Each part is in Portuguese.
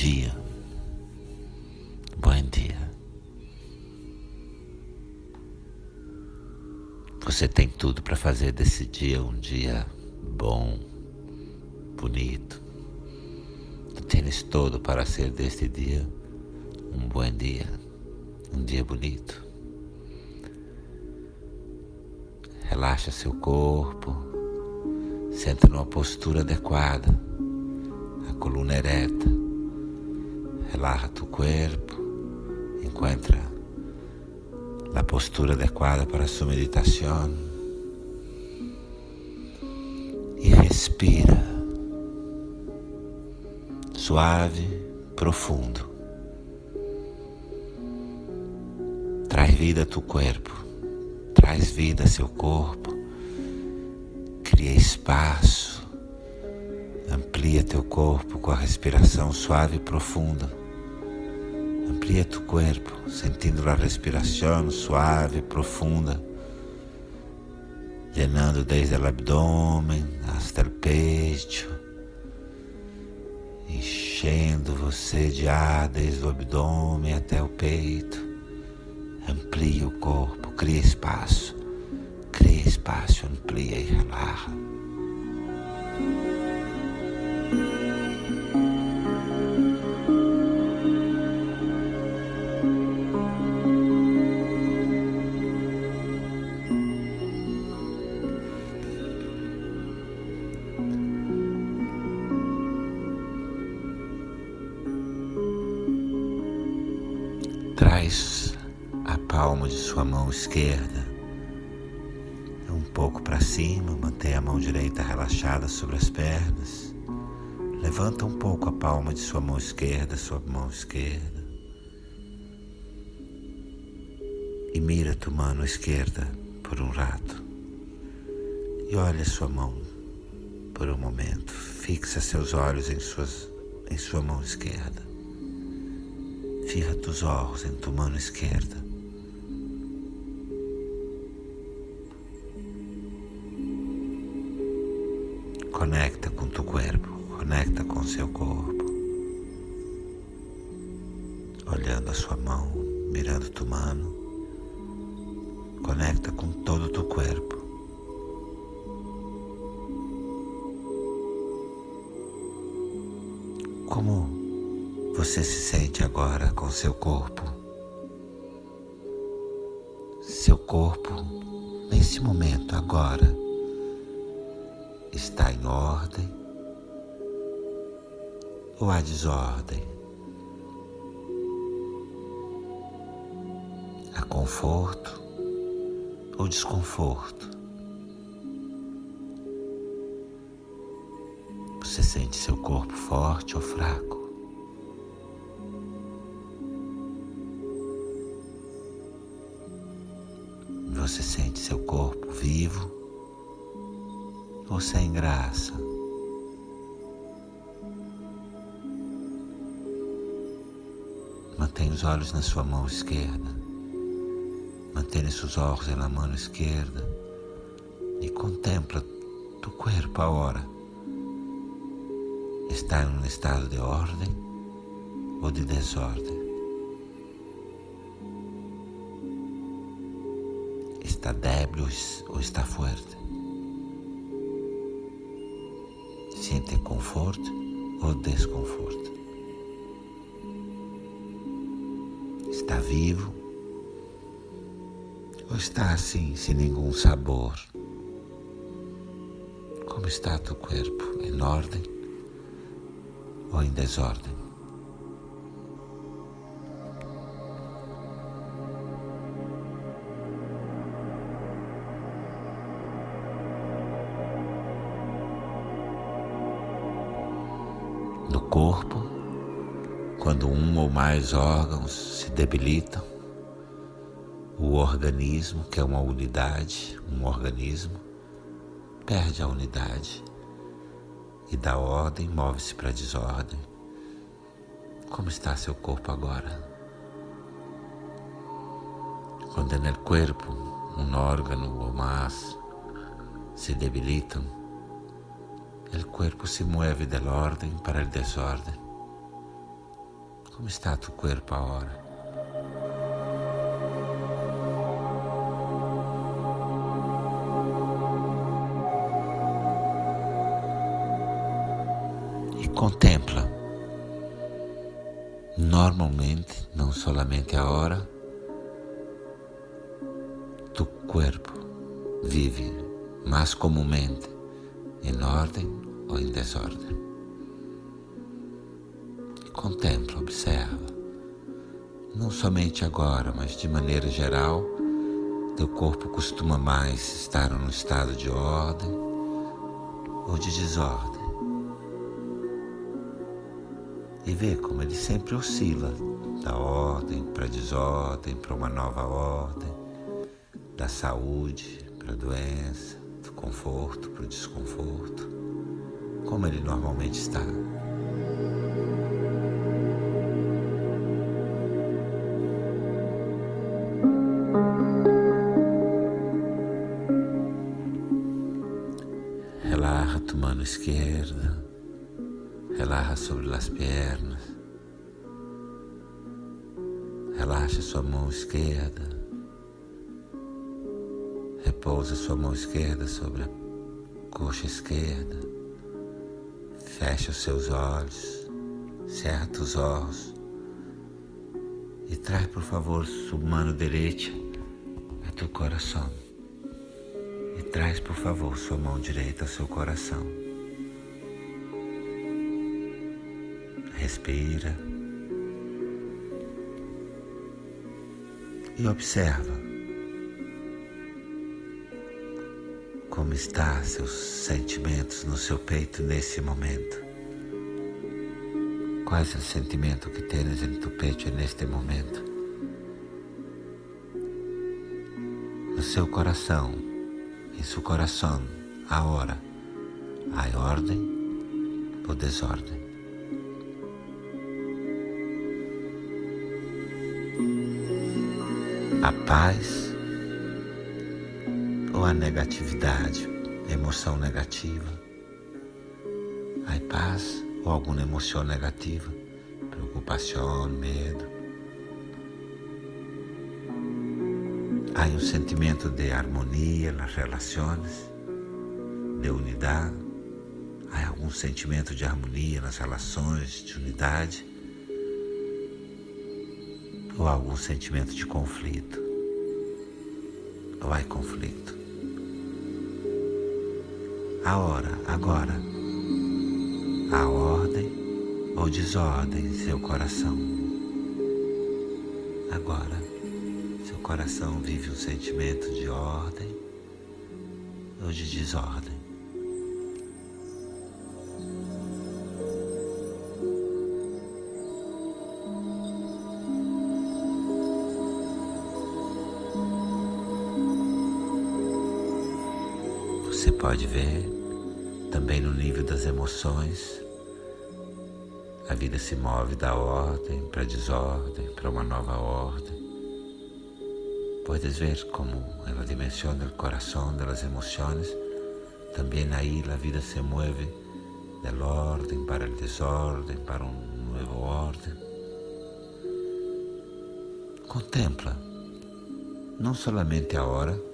dia. Bom dia. Você tem tudo para fazer desse dia um dia bom, bonito. Tens todo para ser deste dia um bom dia, um dia bonito. Relaxa seu corpo, senta numa postura adequada, a coluna ereta. Relaxa tu corpo, encontra a postura adequada para sua meditação e respira suave, profundo. Traz vida a tu corpo, traz vida a seu corpo, cria espaço, amplia teu corpo com a respiração suave e profunda. Amplia tu corpo, sentindo a respiração suave profunda, llenando desde o abdômen hasta o peito enchendo você de ar desde o abdômen até o peito. Amplia o corpo, cria espaço, cria espaço, amplia e relaxa. Esquerda um pouco para cima, mantenha a mão direita relaxada sobre as pernas. Levanta um pouco a palma de sua mão esquerda, sua mão esquerda. E mira tua mão esquerda por um rato. E olha sua mão por um momento. Fixa seus olhos em, suas, em sua mão esquerda. Fija tus olhos em tua mão esquerda. Conecta com tu corpo, conecta com seu corpo. Olhando a sua mão, mirando tu mano. Conecta com todo tu corpo. Como você se sente agora com seu corpo? Seu corpo, nesse momento, agora, está em ordem ou há desordem? Há conforto ou desconforto? Você sente seu corpo forte ou fraco? Você sente seu corpo vivo ou sem graça? Mantenha os olhos na sua mão esquerda. Mantenha seus olhos na mão esquerda e contempla tu corpo agora. Está em um estado de ordem ou de desordem? está débil ou está forte? Sente conforto ou desconforto? Está vivo ou está assim, sem nenhum sabor? Como está tu corpo? Em ordem ou em desordem? Corpo, quando um ou mais órgãos se debilitam, o organismo, que é uma unidade, um organismo, perde a unidade e da ordem move-se para a desordem. Como está seu corpo agora? Quando no corpo um órgão ou mais se debilitam, el cuerpo se mueve del orden para el desorden. Como está tu corpo agora? E contempla. Normalmente, não somente agora, tu corpo vive mais comumente em ordem ou em desordem. Contempla, observa. Não somente agora, mas de maneira geral, teu corpo costuma mais estar num estado de ordem ou de desordem. E vê como ele sempre oscila da ordem para desordem, para uma nova ordem, da saúde para a doença, do conforto para o desconforto, como ele normalmente está. Relaxa tu mano esquerda, relaxa sobre as pernas, relaxa sua mão esquerda, repousa sua mão esquerda sobre a coxa esquerda, fecha os seus olhos, cerra os olhos e traz por favor sua mão direita a teu coração. Traz, por favor, sua mão direita ao seu coração. Respira. E observa como está seus sentimentos no seu peito nesse momento. Qual é o sentimento que tens em tu peito neste momento? No seu coração em seu coração, agora, há ordem ou desordem. A paz ou a negatividade, emoção negativa. Há paz ou alguma emoção negativa, preocupação, medo. Há um sentimento de harmonia nas relações, de unidade. Há algum sentimento de harmonia nas relações, de unidade? Ou algum sentimento de conflito? Ou há conflito? A hora, agora, a ordem ou desordem em seu coração. Agora coração vive um sentimento de ordem ou de desordem. Você pode ver também no nível das emoções. A vida se move da ordem para desordem, para uma nova ordem. Puedes ver la dimensión del corazón, de las emociones, también ahí la vida se mueve del orden para el desorden, para un nuevo orden. Contempla, não solamente agora,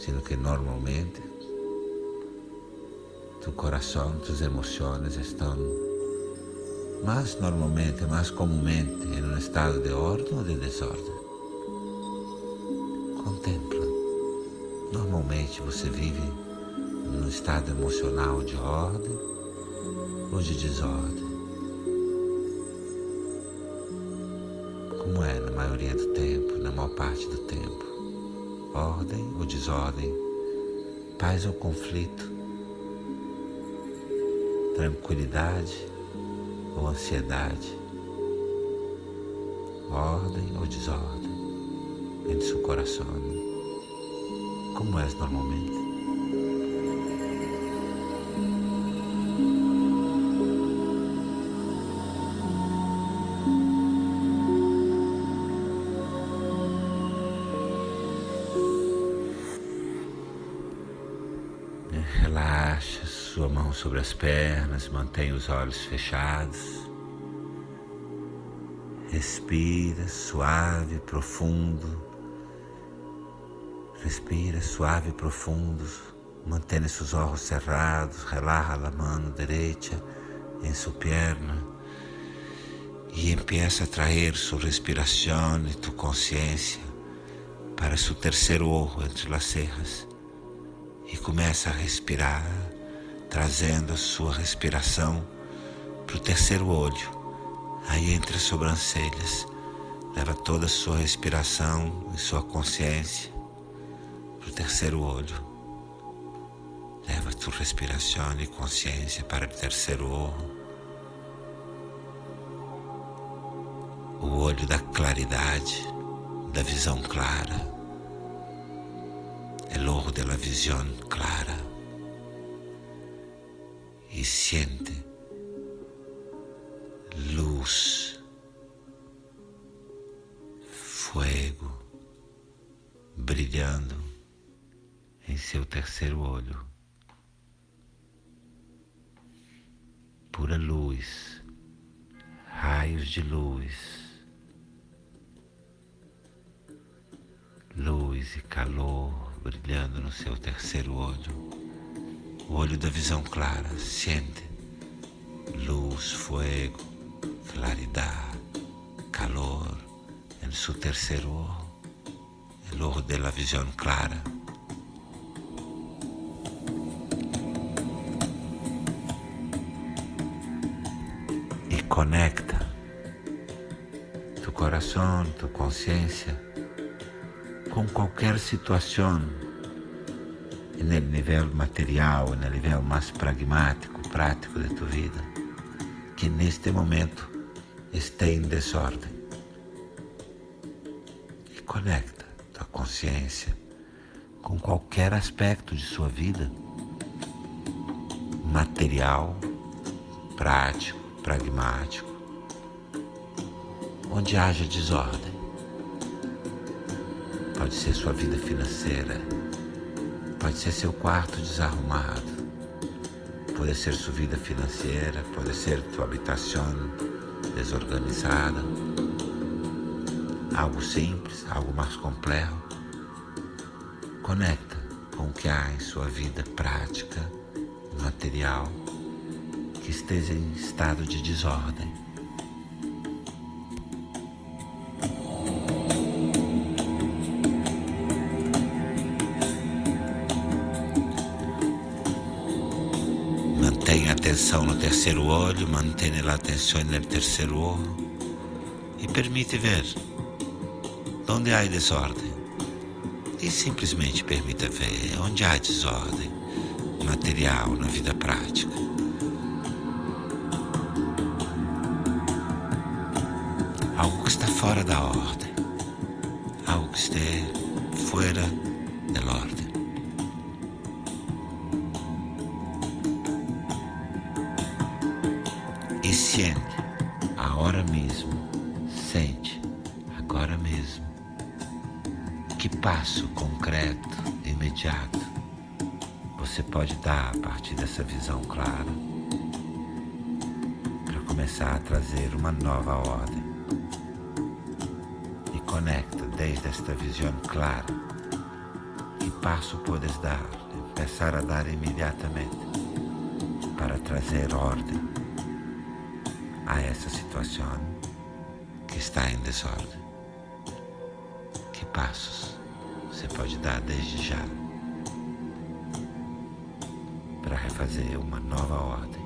sino que normalmente tu coração, tus emoções estão mais normalmente, mais comumente em um estado de ordem ou de desordem. Contempla. Normalmente você vive num estado emocional de ordem ou de desordem. Como é na maioria do tempo, na maior parte do tempo. Ordem ou desordem, paz ou conflito, tranquilidade ou ansiedade, ordem ou desordem em seu coração, como és normalmente. Relaxa sua mão sobre as pernas, mantenha os olhos fechados. Respira suave, profundo. Respira suave profundo, mantendo seus olhos cerrados, relaja a mão direita em sua perna e empieza a trazer sua respiração e tu consciência para seu terceiro olho entre as cejas e começa a respirar, trazendo a sua respiração para o terceiro olho, aí entre as sobrancelhas. Leva toda a sua respiração e sua consciência para o terceiro olho. Leva tua respiração e consciência para o terceiro olho. O olho da claridade, da visão clara. O olho da visão clara. E sente luz, fogo brilhando em seu terceiro olho. Pura luz, raios de luz, luz e calor brilhando no seu terceiro olho, o olho da visão clara. Sente luz, fogo, claridade, calor em seu terceiro olho, o olho da visão clara. conecta tu coração, tu consciência com qualquer situação no nível material, no nível mais pragmático, prático de tu vida, que neste momento está em desordem. E conecta tua consciência com qualquer aspecto de sua vida, material, prático, pragmático, onde haja desordem. Pode ser sua vida financeira, pode ser seu quarto desarrumado, pode ser sua vida financeira, pode ser tua habitação desorganizada, algo simples, algo mais complexo. Conecta com o que há em sua vida prática, material que esteja em estado de desordem. Atenção no terceiro olho, mantenha a atenção no terceiro olho e permite ver onde há desordem. E simplesmente permita ver onde há desordem material na vida prática. algo que está fora da ordem, algo que esteja fora da ordem. Passo concreto, imediato, você pode dar a partir dessa visão clara para começar a trazer uma nova ordem conecta desde esta visão clara. Que passo podes dar, começar a dar imediatamente para trazer ordem a essa situação que está em desordem? Que passos você pode dar desde já para refazer uma nova ordem?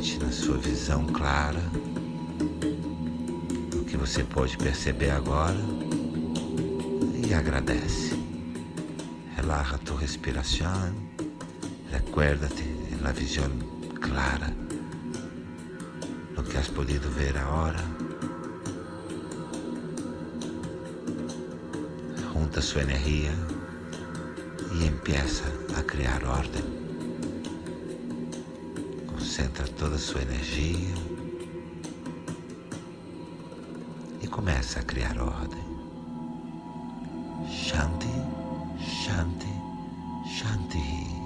Na sua visão clara o que você pode perceber agora e agradece. Relaxa tua respiração, Recuérdate en la visión clara lo que has podido ver ahora. Junta su energía y empieza a crear orden. Concentra toda su energía e começa a criar ordem. Shanti, Shanti, Shanti.